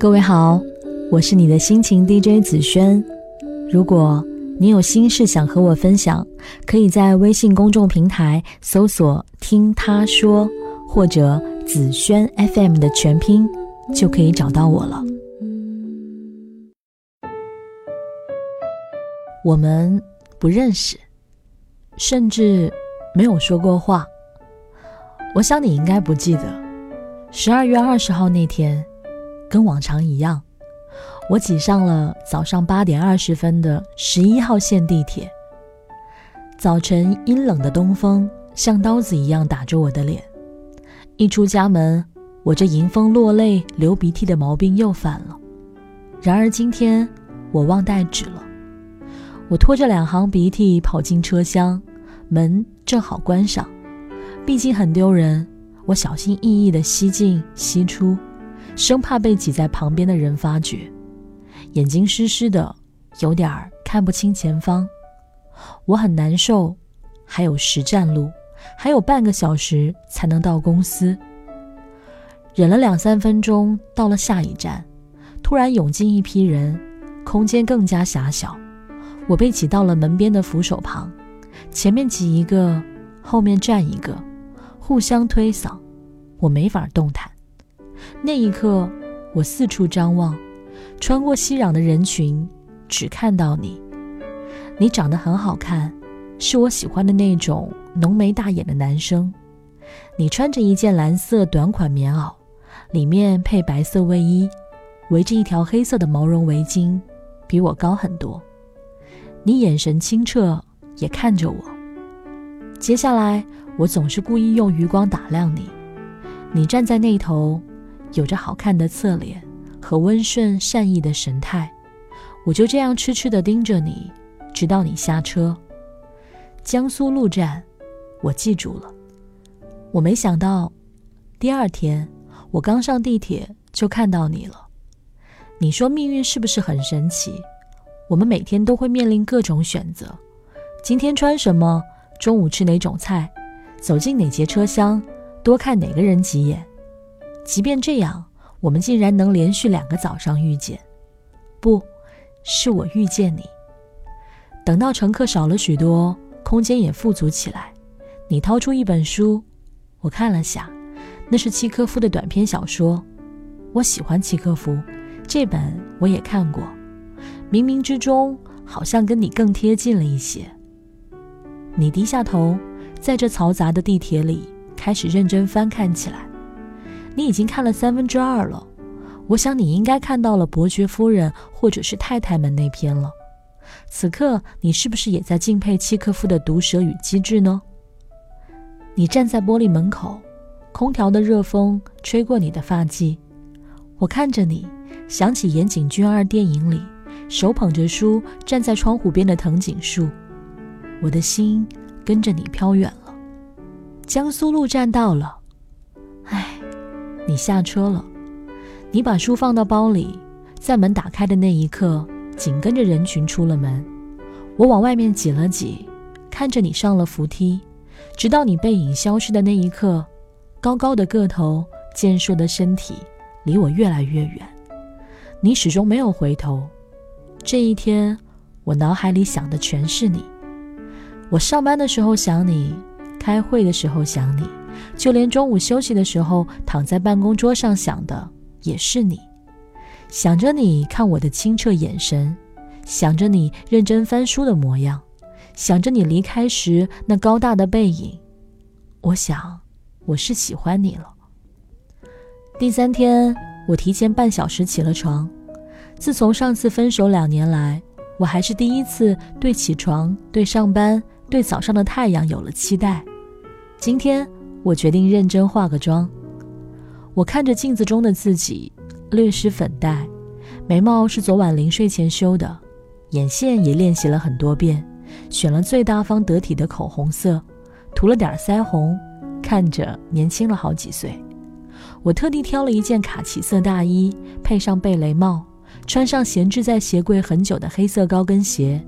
各位好，我是你的心情 DJ 紫萱。如果你有心事想和我分享，可以在微信公众平台搜索“听他说”或者“紫萱 FM” 的全拼，就可以找到我了。我们不认识，甚至没有说过话。我想你应该不记得，十二月二十号那天，跟往常一样，我挤上了早上八点二十分的十一号线地铁。早晨阴冷的东风像刀子一样打着我的脸，一出家门，我这迎风落泪、流鼻涕的毛病又犯了。然而今天我忘带纸了，我拖着两行鼻涕跑进车厢，门正好关上。毕竟很丢人，我小心翼翼地吸进吸出，生怕被挤在旁边的人发觉。眼睛湿湿的，有点儿看不清前方。我很难受，还有十站路，还有半个小时才能到公司。忍了两三分钟，到了下一站，突然涌进一批人，空间更加狭小。我被挤到了门边的扶手旁，前面挤一个，后面站一个。互相推搡，我没法动弹。那一刻，我四处张望，穿过熙攘的人群，只看到你。你长得很好看，是我喜欢的那种浓眉大眼的男生。你穿着一件蓝色短款棉袄，里面配白色卫衣，围着一条黑色的毛绒围巾，比我高很多。你眼神清澈，也看着我。接下来。我总是故意用余光打量你，你站在那头，有着好看的侧脸和温顺善意的神态，我就这样痴痴地盯着你，直到你下车。江苏路站，我记住了。我没想到，第二天我刚上地铁就看到你了。你说命运是不是很神奇？我们每天都会面临各种选择：今天穿什么？中午吃哪种菜？走进哪节车厢，多看哪个人几眼。即便这样，我们竟然能连续两个早上遇见。不，是我遇见你。等到乘客少了许多，空间也富足起来，你掏出一本书，我看了下，那是契诃夫的短篇小说。我喜欢契诃夫，这本我也看过。冥冥之中，好像跟你更贴近了一些。你低下头。在这嘈杂的地铁里，开始认真翻看起来。你已经看了三分之二了，我想你应该看到了伯爵夫人或者是太太们那篇了。此刻，你是不是也在敬佩契诃夫的毒舌与机智呢？你站在玻璃门口，空调的热风吹过你的发髻。我看着你，想起岩井俊二电影里手捧着书站在窗户边的藤井树，我的心。跟着你飘远了，江苏路站到了，唉，你下车了，你把书放到包里，在门打开的那一刻，紧跟着人群出了门，我往外面挤了挤，看着你上了扶梯，直到你背影消失的那一刻，高高的个头，健硕的身体，离我越来越远，你始终没有回头，这一天，我脑海里想的全是你。我上班的时候想你，开会的时候想你，就连中午休息的时候躺在办公桌上想的也是你。想着你看我的清澈眼神，想着你认真翻书的模样，想着你离开时那高大的背影，我想我是喜欢你了。第三天，我提前半小时起了床。自从上次分手两年来，我还是第一次对起床、对上班。对早上的太阳有了期待。今天我决定认真化个妆。我看着镜子中的自己，略施粉黛，眉毛是昨晚临睡前修的，眼线也练习了很多遍，选了最大方得体的口红色，涂了点腮红，看着年轻了好几岁。我特地挑了一件卡其色大衣，配上贝雷帽，穿上闲置在鞋柜很久的黑色高跟鞋，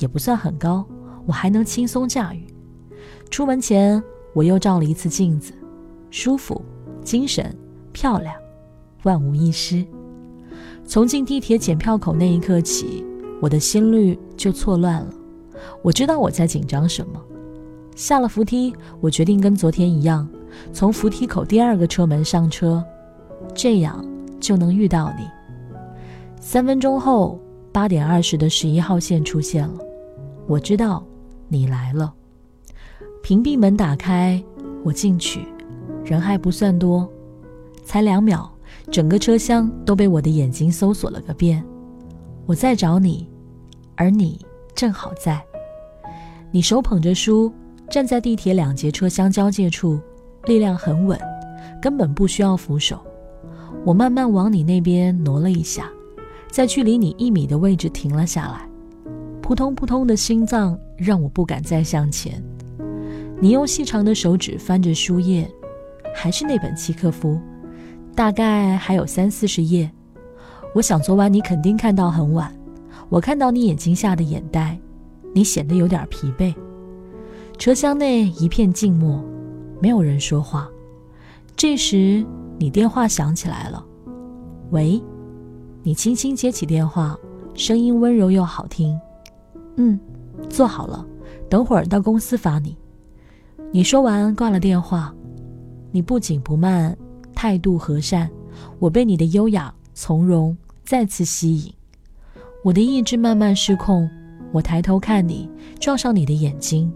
也不算很高。我还能轻松驾驭。出门前，我又照了一次镜子，舒服、精神、漂亮，万无一失。从进地铁检票口那一刻起，我的心率就错乱了。我知道我在紧张什么。下了扶梯，我决定跟昨天一样，从扶梯口第二个车门上车，这样就能遇到你。三分钟后，八点二十的十一号线出现了。我知道你来了。屏蔽门打开，我进去，人还不算多，才两秒，整个车厢都被我的眼睛搜索了个遍。我在找你，而你正好在。你手捧着书，站在地铁两节车厢交界处，力量很稳，根本不需要扶手。我慢慢往你那边挪了一下，在距离你一米的位置停了下来。扑通扑通的心脏让我不敢再向前。你用细长的手指翻着书页，还是那本契诃夫，大概还有三四十页。我想昨晚你肯定看到很晚。我看到你眼睛下的眼袋，你显得有点疲惫。车厢内一片静默，没有人说话。这时，你电话响起来了。喂，你轻轻接起电话，声音温柔又好听。嗯，做好了，等会儿到公司发你。你说完挂了电话，你不紧不慢，态度和善，我被你的优雅从容再次吸引。我的意志慢慢失控，我抬头看你，撞上你的眼睛，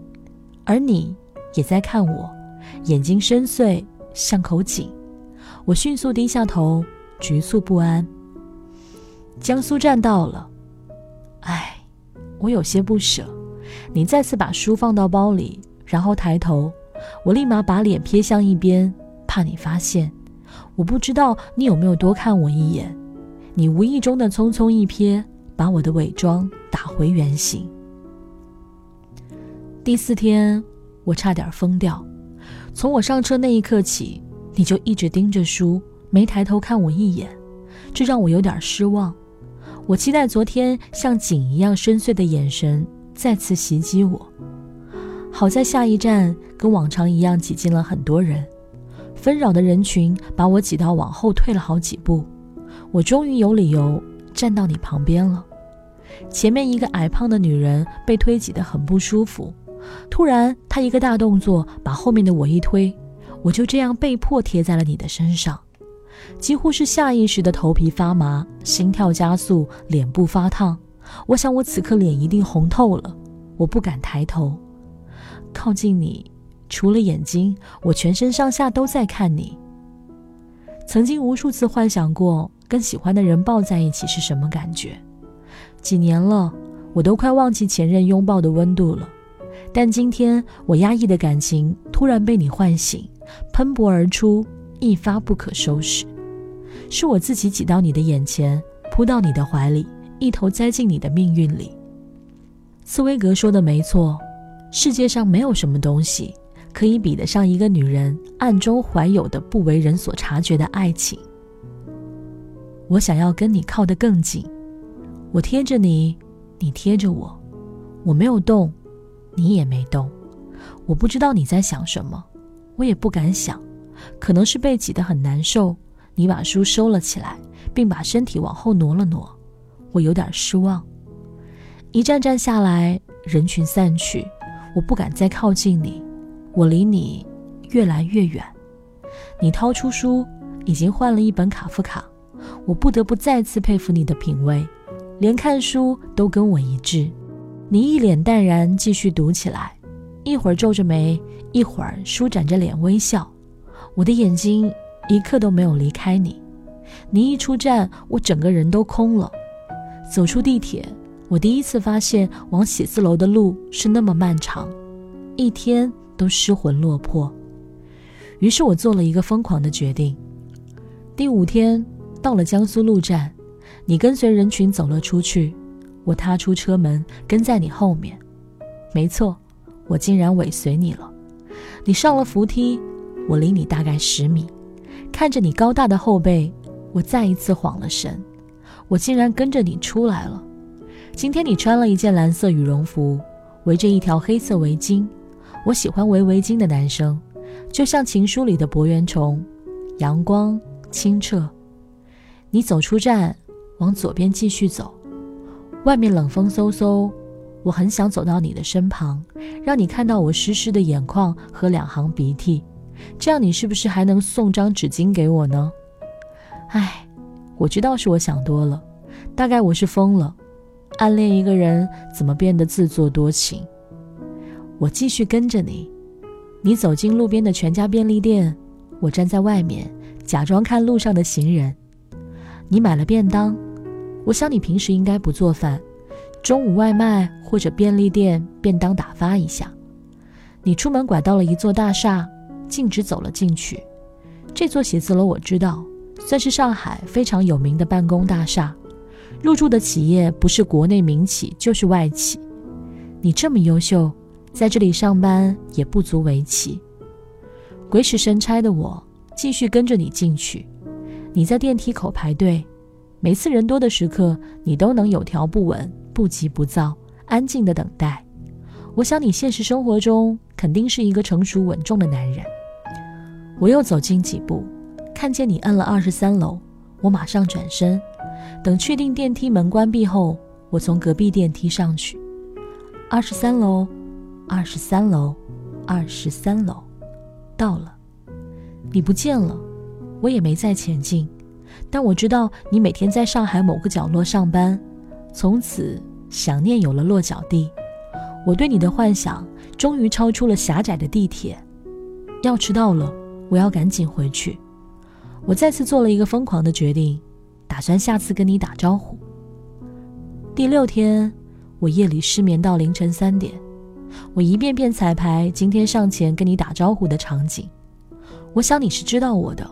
而你也在看我，眼睛深邃像口井。我迅速低下头，局促不安。江苏站到了，唉，我有些不舍。你再次把书放到包里。然后抬头，我立马把脸撇向一边，怕你发现。我不知道你有没有多看我一眼，你无意中的匆匆一瞥，把我的伪装打回原形。第四天，我差点疯掉。从我上车那一刻起，你就一直盯着书，没抬头看我一眼，这让我有点失望。我期待昨天像井一样深邃的眼神再次袭击我。好在下一站跟往常一样挤进了很多人，纷扰的人群把我挤到往后退了好几步，我终于有理由站到你旁边了。前面一个矮胖的女人被推挤得很不舒服，突然她一个大动作把后面的我一推，我就这样被迫贴在了你的身上，几乎是下意识的头皮发麻，心跳加速，脸部发烫。我想我此刻脸一定红透了，我不敢抬头。靠近你，除了眼睛，我全身上下都在看你。曾经无数次幻想过跟喜欢的人抱在一起是什么感觉，几年了，我都快忘记前任拥抱的温度了。但今天，我压抑的感情突然被你唤醒，喷薄而出，一发不可收拾。是我自己挤到你的眼前，扑到你的怀里，一头栽进你的命运里。茨威格说的没错。世界上没有什么东西可以比得上一个女人暗中怀有的不为人所察觉的爱情。我想要跟你靠得更近，我贴着你，你贴着我，我没有动，你也没动。我不知道你在想什么，我也不敢想。可能是被挤得很难受，你把书收了起来，并把身体往后挪了挪。我有点失望。一站站下来，人群散去。我不敢再靠近你，我离你越来越远。你掏出书，已经换了一本卡夫卡。我不得不再次佩服你的品味，连看书都跟我一致。你一脸淡然，继续读起来，一会儿皱着眉，一会儿舒展着脸微笑。我的眼睛一刻都没有离开你。你一出站，我整个人都空了。走出地铁。我第一次发现往写字楼的路是那么漫长，一天都失魂落魄。于是我做了一个疯狂的决定。第五天到了江苏路站，你跟随人群走了出去，我踏出车门跟在你后面。没错，我竟然尾随你了。你上了扶梯，我离你大概十米，看着你高大的后背，我再一次晃了神。我竟然跟着你出来了。今天你穿了一件蓝色羽绒服，围着一条黑色围巾。我喜欢围围巾的男生，就像情书里的博圆虫，阳光清澈。你走出站，往左边继续走。外面冷风嗖嗖，我很想走到你的身旁，让你看到我湿湿的眼眶和两行鼻涕，这样你是不是还能送张纸巾给我呢？唉，我知道是我想多了，大概我是疯了。暗恋一个人怎么变得自作多情？我继续跟着你，你走进路边的全家便利店，我站在外面假装看路上的行人。你买了便当。我想你平时应该不做饭，中午外卖或者便利店便当打发一下。你出门拐到了一座大厦，径直走了进去。这座写字楼我知道，算是上海非常有名的办公大厦。入驻的企业不是国内民企就是外企。你这么优秀，在这里上班也不足为奇。鬼使神差的我继续跟着你进去。你在电梯口排队。每次人多的时刻，你都能有条不紊、不急不躁、安静的等待。我想你现实生活中肯定是一个成熟稳重的男人。我又走近几步，看见你摁了二十三楼，我马上转身，等确定电梯门关闭后，我从隔壁电梯上去。二十三楼，二十三楼，二十三楼，到了，你不见了，我也没再前进。但我知道你每天在上海某个角落上班，从此想念有了落脚地。我对你的幻想终于超出了狭窄的地铁。要迟到了，我要赶紧回去。我再次做了一个疯狂的决定，打算下次跟你打招呼。第六天，我夜里失眠到凌晨三点，我一遍遍彩排今天上前跟你打招呼的场景。我想你是知道我的。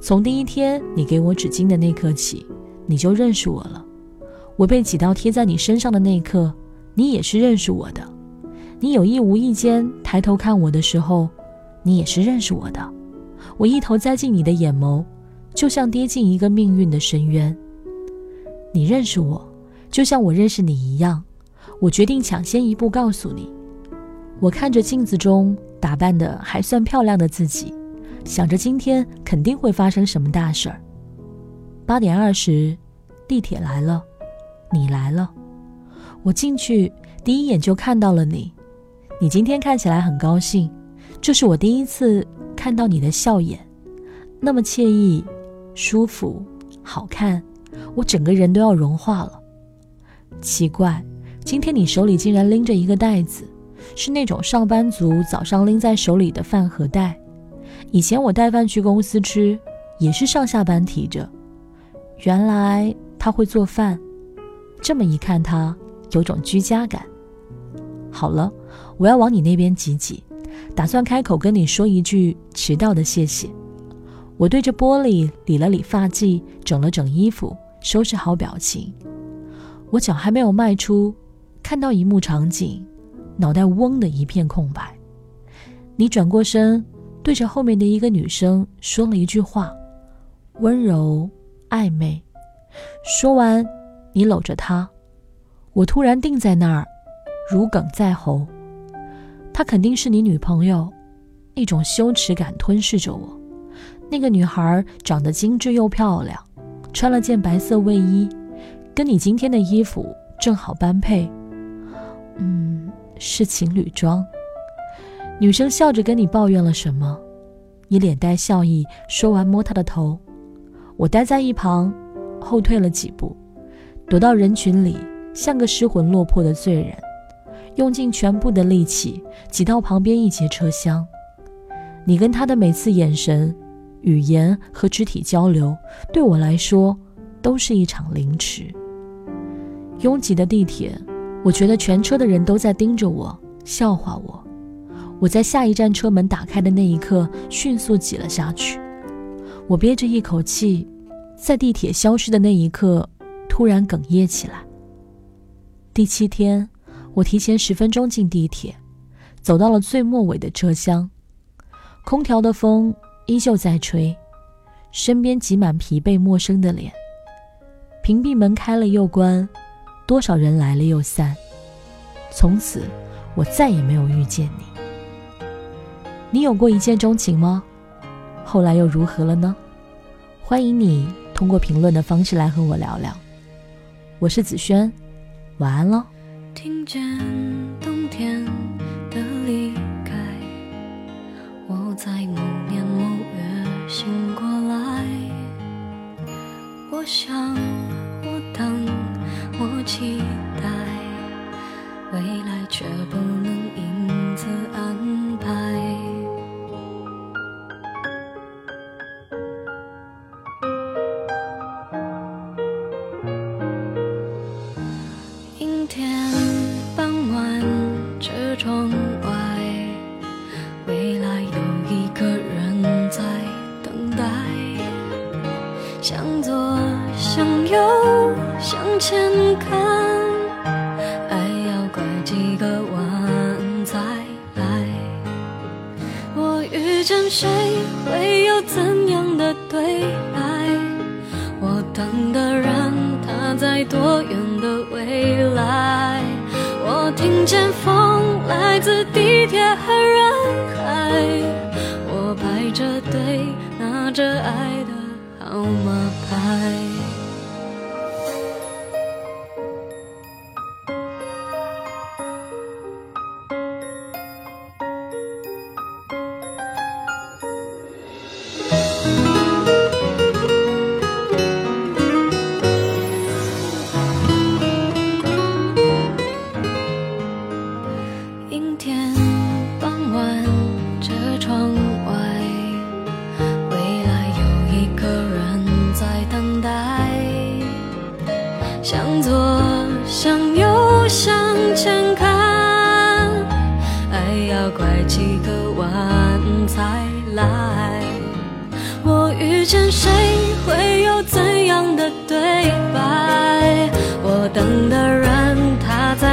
从第一天你给我纸巾的那刻起，你就认识我了。我被几刀贴在你身上的那一刻，你也是认识我的。你有意无意间抬头看我的时候，你也是认识我的。我一头栽进你的眼眸，就像跌进一个命运的深渊。你认识我，就像我认识你一样。我决定抢先一步告诉你。我看着镜子中打扮的还算漂亮的自己。想着今天肯定会发生什么大事儿。八点二十，地铁来了，你来了。我进去第一眼就看到了你。你今天看起来很高兴，这是我第一次看到你的笑颜，那么惬意、舒服、好看，我整个人都要融化了。奇怪，今天你手里竟然拎着一个袋子，是那种上班族早上拎在手里的饭盒袋。以前我带饭去公司吃，也是上下班提着。原来他会做饭，这么一看他有种居家感。好了，我要往你那边挤挤，打算开口跟你说一句迟到的谢谢。我对着玻璃理了理发髻，整了整衣服，收拾好表情。我脚还没有迈出，看到一幕场景，脑袋嗡的一片空白。你转过身。对着后面的一个女生说了一句话，温柔暧昧。说完，你搂着她，我突然定在那儿，如鲠在喉。她肯定是你女朋友，一种羞耻感吞噬着我。那个女孩长得精致又漂亮，穿了件白色卫衣，跟你今天的衣服正好般配。嗯，是情侣装。女生笑着跟你抱怨了什么，你脸带笑意，说完摸她的头。我待在一旁，后退了几步，躲到人群里，像个失魂落魄的罪人，用尽全部的力气挤到旁边一节车厢。你跟他的每次眼神、语言和肢体交流，对我来说都是一场凌迟。拥挤的地铁，我觉得全车的人都在盯着我，笑话我。我在下一站车门打开的那一刻，迅速挤了下去。我憋着一口气，在地铁消失的那一刻，突然哽咽起来。第七天，我提前十分钟进地铁，走到了最末尾的车厢。空调的风依旧在吹，身边挤满疲惫陌生的脸。屏蔽门开了又关，多少人来了又散。从此，我再也没有遇见你。你有过一见钟情吗？后来又如何了呢？欢迎你通过评论的方式来和我聊聊。我是子轩，晚安喽。听见冬天的离开，我在某年某月醒过来。我想，我等，我期待，未来却不能因此安排。我遇见谁，会有怎样的对白？我等的人，他在多远的未来？我听见风来自地铁和人海，我排着队拿着爱的号码牌。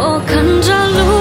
我看着路，